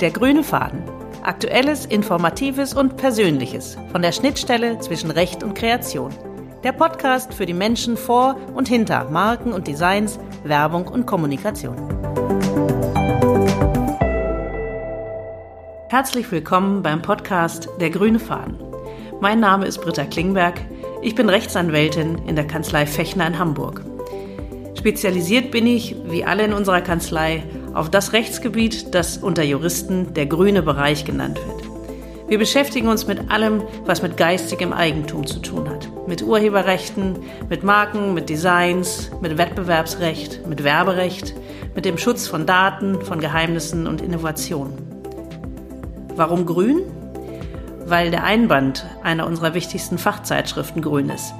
Der grüne Faden. Aktuelles, Informatives und Persönliches von der Schnittstelle zwischen Recht und Kreation. Der Podcast für die Menschen vor und hinter Marken und Designs, Werbung und Kommunikation. Herzlich willkommen beim Podcast Der grüne Faden. Mein Name ist Britta Klingberg. Ich bin Rechtsanwältin in der Kanzlei Fechner in Hamburg. Spezialisiert bin ich, wie alle in unserer Kanzlei, auf das Rechtsgebiet, das unter Juristen der grüne Bereich genannt wird. Wir beschäftigen uns mit allem, was mit geistigem Eigentum zu tun hat. Mit Urheberrechten, mit Marken, mit Designs, mit Wettbewerbsrecht, mit Werberecht, mit dem Schutz von Daten, von Geheimnissen und Innovationen. Warum grün? Weil der Einband einer unserer wichtigsten Fachzeitschriften grün ist.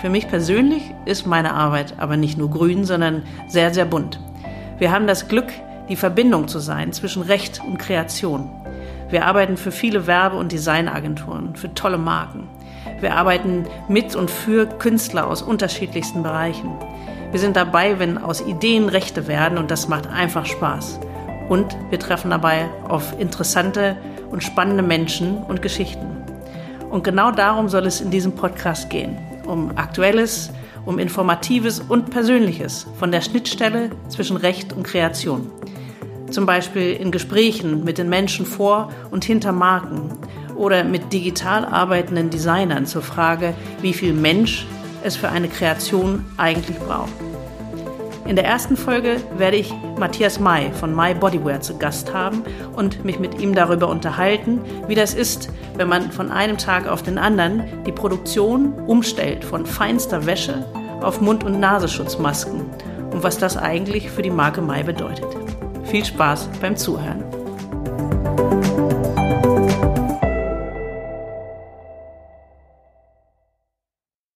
Für mich persönlich ist meine Arbeit aber nicht nur grün, sondern sehr, sehr bunt. Wir haben das Glück, die Verbindung zu sein zwischen Recht und Kreation. Wir arbeiten für viele Werbe- und Designagenturen, für tolle Marken. Wir arbeiten mit und für Künstler aus unterschiedlichsten Bereichen. Wir sind dabei, wenn aus Ideen Rechte werden und das macht einfach Spaß. Und wir treffen dabei auf interessante und spannende Menschen und Geschichten. Und genau darum soll es in diesem Podcast gehen um Aktuelles, um Informatives und Persönliches von der Schnittstelle zwischen Recht und Kreation. Zum Beispiel in Gesprächen mit den Menschen vor und hinter Marken oder mit digital arbeitenden Designern zur Frage, wie viel Mensch es für eine Kreation eigentlich braucht. In der ersten Folge werde ich Matthias May von My Bodywear zu Gast haben und mich mit ihm darüber unterhalten, wie das ist, wenn man von einem Tag auf den anderen die Produktion umstellt von feinster Wäsche auf Mund- und Nasenschutzmasken und was das eigentlich für die Marke May bedeutet. Viel Spaß beim Zuhören.